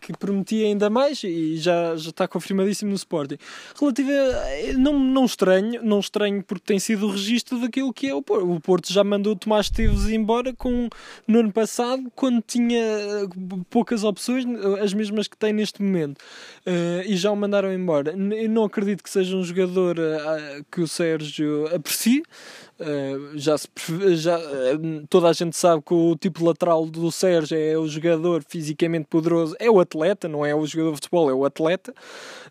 que prometia ainda mais e já, já está confirmadíssimo no Sporting. Relativo a, não, não estranho, não estranho porque tem sido o registro daquilo que é o Porto. O Porto já mandou Tomás Teves embora com, no ano passado, quando tinha poucas opções, as mesmas que tem neste momento, uh, e já o mandaram embora. Eu não acredito que seja um jogador uh, que o Sérgio aprecie. Uh, já, se, já uh, toda a gente sabe que o tipo lateral do Sérgio é o jogador fisicamente poderoso, é o atleta, não é o jogador de futebol, é o atleta.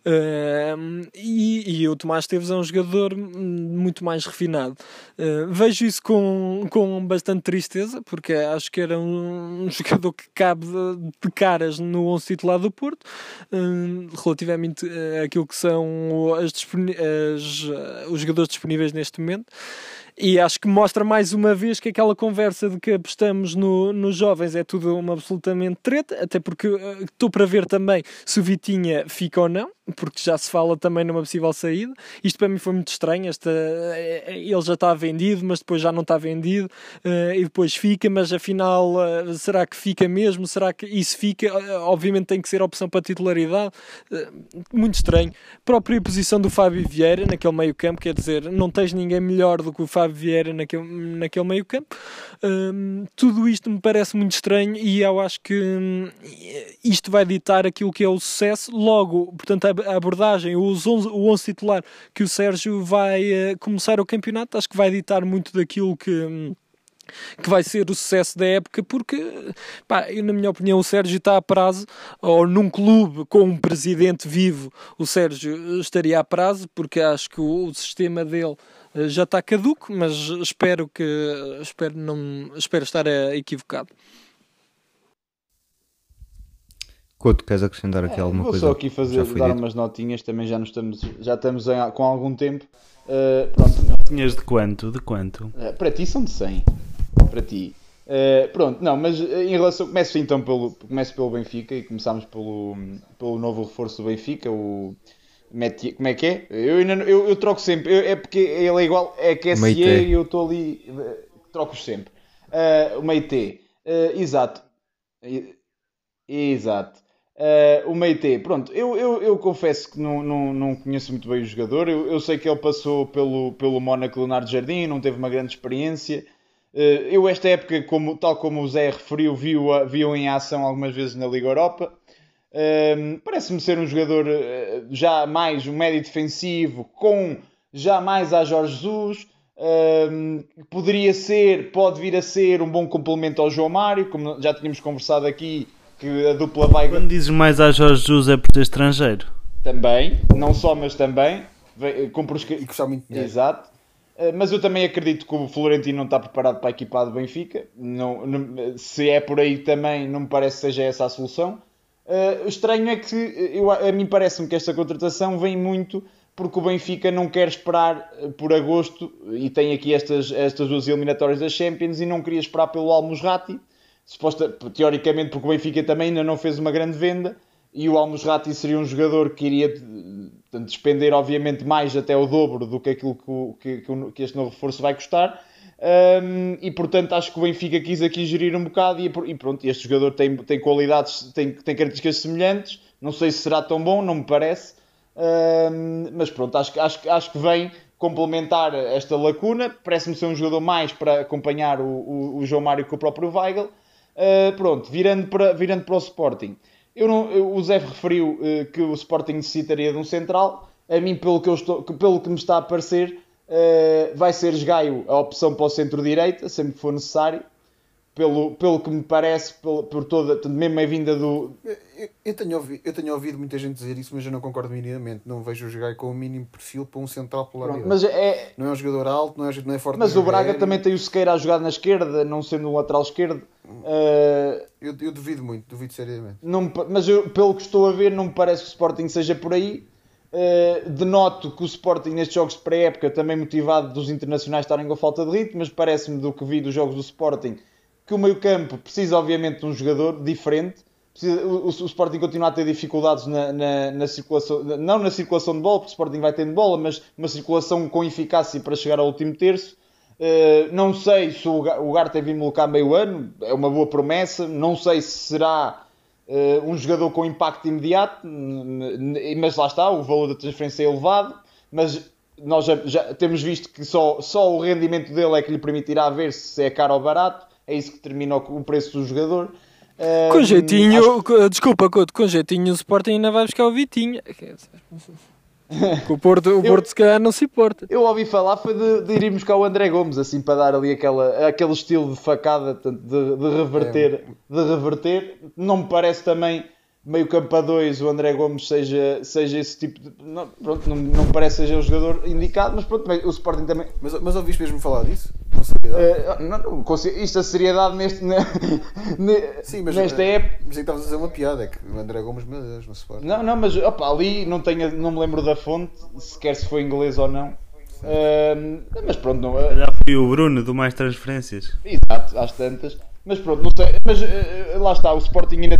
Uh, e, e, o Tomás Teves é um jogador muito mais refinado. vejo isso com, com bastante tristeza, porque acho que era um, um jogador que cabe de, de, caras no 11 titular do Porto, relativamente àquilo que são as, as, os jogadores disponíveis neste momento. E acho que mostra mais uma vez que aquela conversa de que apostamos no, nos jovens é tudo uma absolutamente treta, até porque uh, estou para ver também se o Vitinha fica ou não porque já se fala também numa possível saída. Isto para mim foi muito estranho. Esta, eh, ele já está vendido, mas depois já não está vendido uh, e depois fica. Mas afinal, uh, será que fica mesmo? Será que isso fica? Obviamente tem que ser opção para titularidade. muito estranho. Própria posição do Fábio Vieira naquele meio-campo, quer dizer, não tens ninguém melhor do que o Fábio Vieira naquele, naquele meio-campo. tudo isto me parece muito estranho e eu acho que um, isto vai ditar aquilo que é o sucesso. Logo, portanto, abordagem, os 11, o 11 titular que o Sérgio vai uh, começar o campeonato, acho que vai ditar muito daquilo que. Que vai ser o sucesso da época, porque, pá, na minha opinião, o Sérgio está a prazo, ou num clube com um presidente vivo, o Sérgio estaria a prazo, porque acho que o, o sistema dele eh, já está caduco, mas espero que espero não espero estar eh, equivocado.
Couto, queres acrescentar aqui
é,
alguma
vou
coisa?
Vou só aqui fazer, dar dito. umas notinhas, também já, nos estamos, já estamos em, com algum tempo. Uh, pronto.
Tinhas de quanto? De quanto?
Uh, para ti são de 100. Para ti. Uh, pronto, não, mas em relação. Começo então pelo, começo pelo Benfica e começamos pelo, pelo novo reforço do Benfica, o. Meti, como é que é? Eu, ainda, eu, eu troco sempre, eu, é porque ele é igual, é que é SE e eu estou ali, troco sempre. o Meite, exato. Exato. Uh, o Meite, pronto, eu, eu, eu confesso que não, não, não conheço muito bem o jogador. Eu, eu sei que ele passou pelo, pelo Mónaco Leonardo Jardim, não teve uma grande experiência. Uh, eu, esta época, como, tal como o Zé referiu, viu, viu em ação algumas vezes na Liga Europa. Uh, Parece-me ser um jogador já mais um médio defensivo, com já mais a Jorge Jesus. poderia ser, pode vir a ser um bom complemento ao João Mário, como já tínhamos conversado aqui que a dupla vai.
Quando dizes mais a Jorge Jesus é por ser estrangeiro?
Também, não só, mas também. Compro os...
E custar muito dinheiro.
Exato. Eh, mas eu também acredito que o Florentino não está preparado para a equipa do Benfica. Não, não, se é por aí também, não me parece que seja essa a solução. Uh, estranho é que eu, a mim parece-me que esta contratação vem muito porque o Benfica não quer esperar eh, por agosto e tem aqui estas, estas duas eliminatórias das Champions e não queria esperar pelo Almusrati suposta, teoricamente, porque o Benfica também ainda não fez uma grande venda e o Almusrati seria um jogador que iria portanto, despender, obviamente, mais até o dobro do que aquilo que, que, que este novo reforço vai custar. Um, e portanto acho que o Benfica quis aqui gerir um bocado e, e pronto, este jogador tem, tem qualidades, tem, tem características semelhantes, não sei se será tão bom, não me parece, um, mas pronto, acho, acho, acho que vem complementar esta lacuna, parece-me ser um jogador mais para acompanhar o, o, o João Mário que o próprio Weigl, Uh, pronto, virando para, virando para o Sporting. Eu não, eu, o Zé referiu uh, que o Sporting necessitaria de um central. A mim, pelo que, eu estou, pelo que me está a parecer, uh, vai ser Esgaio a opção para o centro-direita, sempre que for necessário. Pelo, pelo que me parece, por, por toda, mesmo a vinda do.
Eu, eu, tenho ouvido, eu tenho ouvido muita gente dizer isso, mas eu não concordo minimamente. Não vejo o Esgaio com o mínimo perfil para um central
mas é...
Não é um jogador alto, não é, não é forte.
Mas o Braga também tem o Sequeira a jogar na esquerda, não sendo um lateral esquerdo. Uh,
Eu, eu duvido muito, duvido seriamente.
Não, mas eu, pelo que estou a ver, não me parece que o Sporting seja por aí. Uh, denoto que o Sporting nestes jogos de pré-época, também motivado dos internacionais estarem com falta de ritmo, mas parece-me do que vi dos jogos do Sporting que o meio-campo precisa, obviamente, de um jogador diferente. Precisa, o, o, Sporting continua a ter dificuldades na, na, na, circulação, não na circulação de bola, porque o Sporting vai tendo bola, mas uma circulação com eficácia para chegar ao último terço. Uh, não sei se o, o Garte vir colocar meio ano, é uma boa promessa. Não sei se será uh, um jogador com impacto imediato, mas lá está, o valor da transferência é elevado. Mas nós já, já temos visto que só, só o rendimento dele é que lhe permitirá ver se é caro ou barato é isso que determina o preço do jogador.
Com jeitinho, acho... desculpa, Couto, com jeitinho o Sporting ainda vai buscar o Vitinho. o Porto, o Porto eu, se calhar não se importa.
Eu ouvi falar foi de, de irmos buscar o André Gomes, assim, para dar ali aquela, aquele estilo de facada, de, de reverter, é. de reverter. Não me parece também meio campo a dois o André Gomes seja, seja esse tipo de. Não, pronto, não, não parece seja o jogador indicado, mas pronto, o Sporting também.
Mas, mas ouviste mesmo falar disso? Com seriedade?
Uh, não, não, isto a seriedade neste, ne, Sim, mas, nesta
eh,
época.
Mas aí estavas a dizer uma piada, é que o André Gomes, meu Deus, no Sporting.
Não, não, mas opa, ali não, tenho, não me lembro da fonte, sequer se foi inglês ou não. Uh, mas pronto, não.
Já fui o Bruno do Mais Transferências.
Exato, às tantas. Mas pronto, não sei. Mas uh, lá está, o Sporting ainda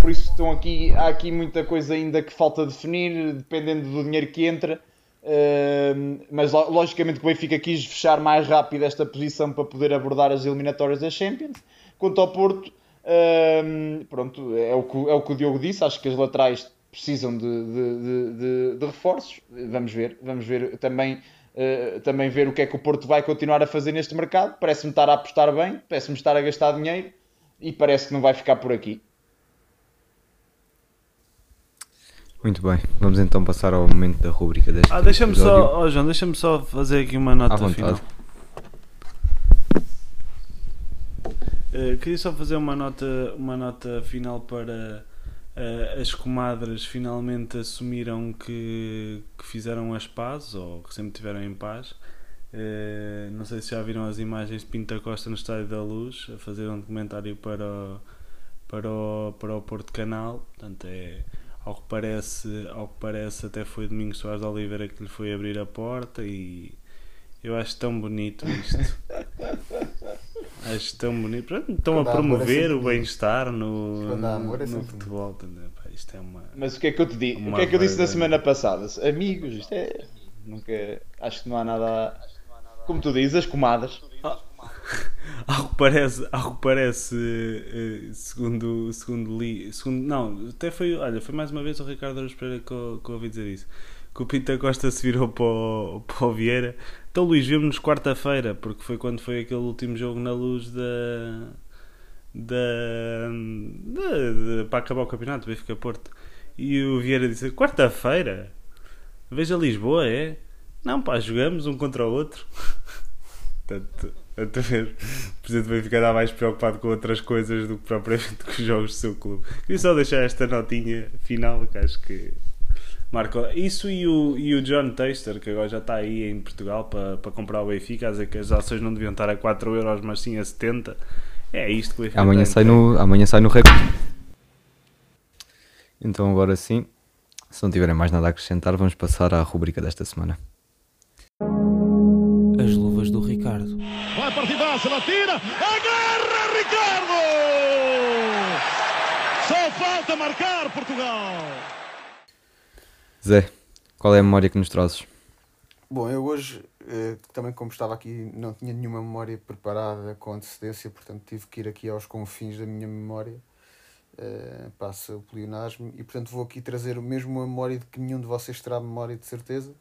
por isso estão aqui, há aqui muita coisa ainda que falta definir, dependendo do dinheiro que entra. Uh, mas logicamente que o Benfica quis fechar mais rápido esta posição para poder abordar as eliminatórias da Champions. Quanto ao Porto, uh, pronto, é o, que, é o que o Diogo disse, acho que as laterais precisam de, de, de, de reforços. Vamos ver, vamos ver também, uh, também ver o que é que o Porto vai continuar a fazer neste mercado. Parece-me estar a apostar bem, parece-me estar a gastar dinheiro e parece que não vai ficar por aqui.
Muito bem, vamos então passar ao momento da rubrica deste
Ah, deixa-me só, oh João, deixa-me só fazer aqui uma nota final. Uh, queria só fazer uma nota, uma nota final para uh, as comadres finalmente assumiram que, que fizeram as pazes ou que sempre tiveram em paz. Uh, não sei se já viram as imagens de Pinta Costa no Estádio da Luz a fazer um documentário para o, para o, para o Porto Canal. Portanto, é ao que parece, ao que parece até foi Domingos Soares de Oliveira que lhe foi abrir a porta e eu acho tão bonito isto. acho tão bonito. Pronto, estão Quando a promover é o bem-estar no, no, é no futebol. Isto é uma,
Mas o que é que eu te digo? O que é que eu disse na semana passada? Amigos, isto é. Nunca. Acho que não há nada. Como tu dizes, as comadas. Ah.
Ao que parece, ao que parece eh, segundo, segundo li, segundo, não, até foi, olha, foi mais uma vez o Ricardo Aruz Pereira que que ouvi dizer isso. Que o Pinta Costa se virou para o, para o Vieira. Então, Luís, vimos-nos quarta-feira, porque foi quando foi aquele último jogo na luz da. da. da, da para acabar o campeonato, Benfica Porto. E o Vieira disse: quarta-feira? Veja Lisboa, é? Não, pá, jogamos um contra o outro. Portanto, a ver, o presidente vai ficar mais preocupado com outras coisas do que propriamente com os jogos do seu clube. Queria só deixar esta notinha final que acho que marca isso e o, e o John Taster, que agora já está aí em Portugal para, para comprar o Benfica, a dizer que as ações não deviam estar a 4 euros, mas sim a 70. É isto que o Benfica
amanhã sai no Amanhã sai no recorde. Então agora sim, se não tiverem mais nada a acrescentar, vamos passar à rubrica desta semana.
Partidaça, ela tira, agarra Ricardo! Só falta marcar Portugal.
Zé, qual é a memória que nos trazes?
Bom, eu hoje, eh, também como estava aqui, não tinha nenhuma memória preparada com antecedência, portanto tive que ir aqui aos confins da minha memória. Uh, passa o pleonasmo e portanto vou aqui trazer o mesmo a memória de que nenhum de vocês terá memória de certeza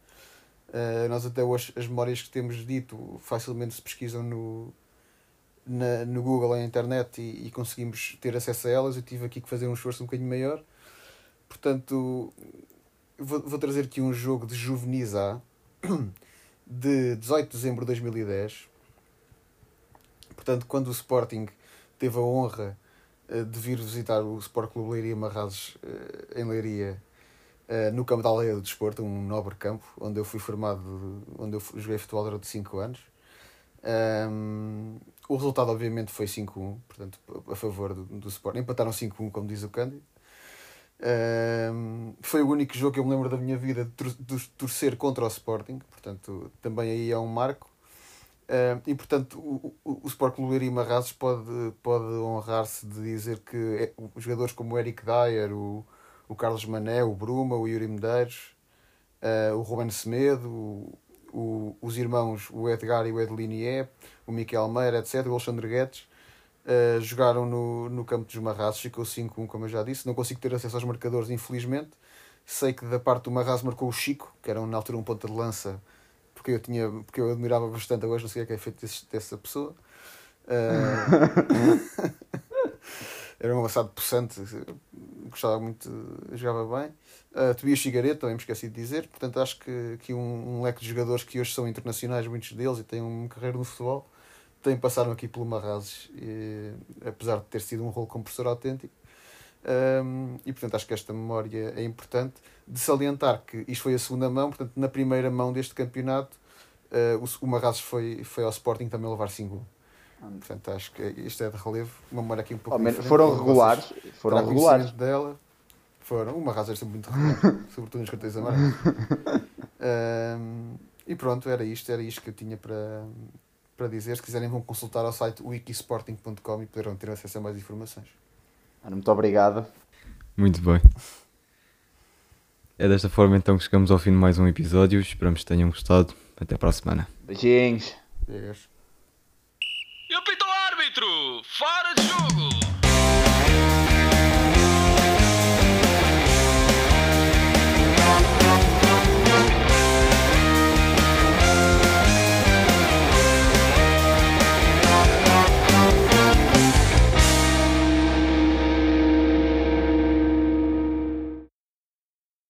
Uh, nós até hoje as memórias que temos dito facilmente se pesquisam no, na, no Google, na internet e, e, conseguimos ter acesso a elas. Eu tive aqui que fazer um esforço um bocadinho maior. Portanto, vou, vou trazer aqui um jogo de juvenis A de 18 de dezembro de 2010. Portanto, quando o Sporting teve a honra uh, de vir visitar o Sport Clube Leiria Marrazes uh, em Leiria eh, no campo da Aldeia do Desporto, um nobre campo, onde eu fui formado, onde eu joguei futebol durante 5 anos. Um, o resultado, obviamente, foi 5-1, portanto, a favor do, do Sporting. Empataram 5-1, como diz o Cândido. Um, foi o único jogo que eu me lembro da minha vida de torcer contra o Sporting, portanto, também aí é um marco. Um, e portanto, o, o, o Sport Clube Leiria Marrazes pode, pode honrar-se de dizer que é, jogadores como o Eric Dyer, o, o Carlos Mané, o Bruma, o Yuri Medeiros, uh, o Ruben Semedo, o, os irmãos, o Edgar e o Edlinier, o Miquel Meira, etc., o Alexandre Guedes, uh, jogaram no, no campo dos Marrazes, ficou 5-1, como eu já disse. Não consigo ter acesso aos marcadores, infelizmente. Sei que da parte do Marraz marcou o Chico, que era na altura um ponta de lança, porque eu, tinha, porque eu admirava bastante, hoje não sei o que é, que é feito desse, dessa pessoa. Uh... era um avançado possante, gostava muito, jogava bem. Uh, Tobias Cigareta, também me esqueci de dizer. Portanto, acho que, que um, um, leque de jogadores que hoje são internacionais, muitos deles, e têm uma carreira no futebol, têm passaram aqui pelo Marrazes, e, apesar de ter sido um rolo compressor autêntico. Um, e portanto acho que esta memória é importante de salientar que isto foi a segunda mão, portanto na primeira mão deste campeonato uh, o, o Marrazes foi, foi ao Sporting também levar 5 Portanto, acho que isto é de relevo. Uma memória aqui um pouco
oh, Foram regulares. Foram regulares.
dela. Foram. Uma razão é sempre muito regular, sobretudo nos cartões amarelos. Um, e pronto, era isto. Era isto que eu tinha para, para dizer. Se quiserem, vão consultar ao site wikisporting.com e poderão ter acesso a mais informações.
Muito obrigado.
Muito bem. É desta forma então que chegamos ao fim de mais um episódio. Esperamos que tenham gostado. Até para a semana.
Beijinhos.
Beijos.
E o árbitro! Fora de jogo!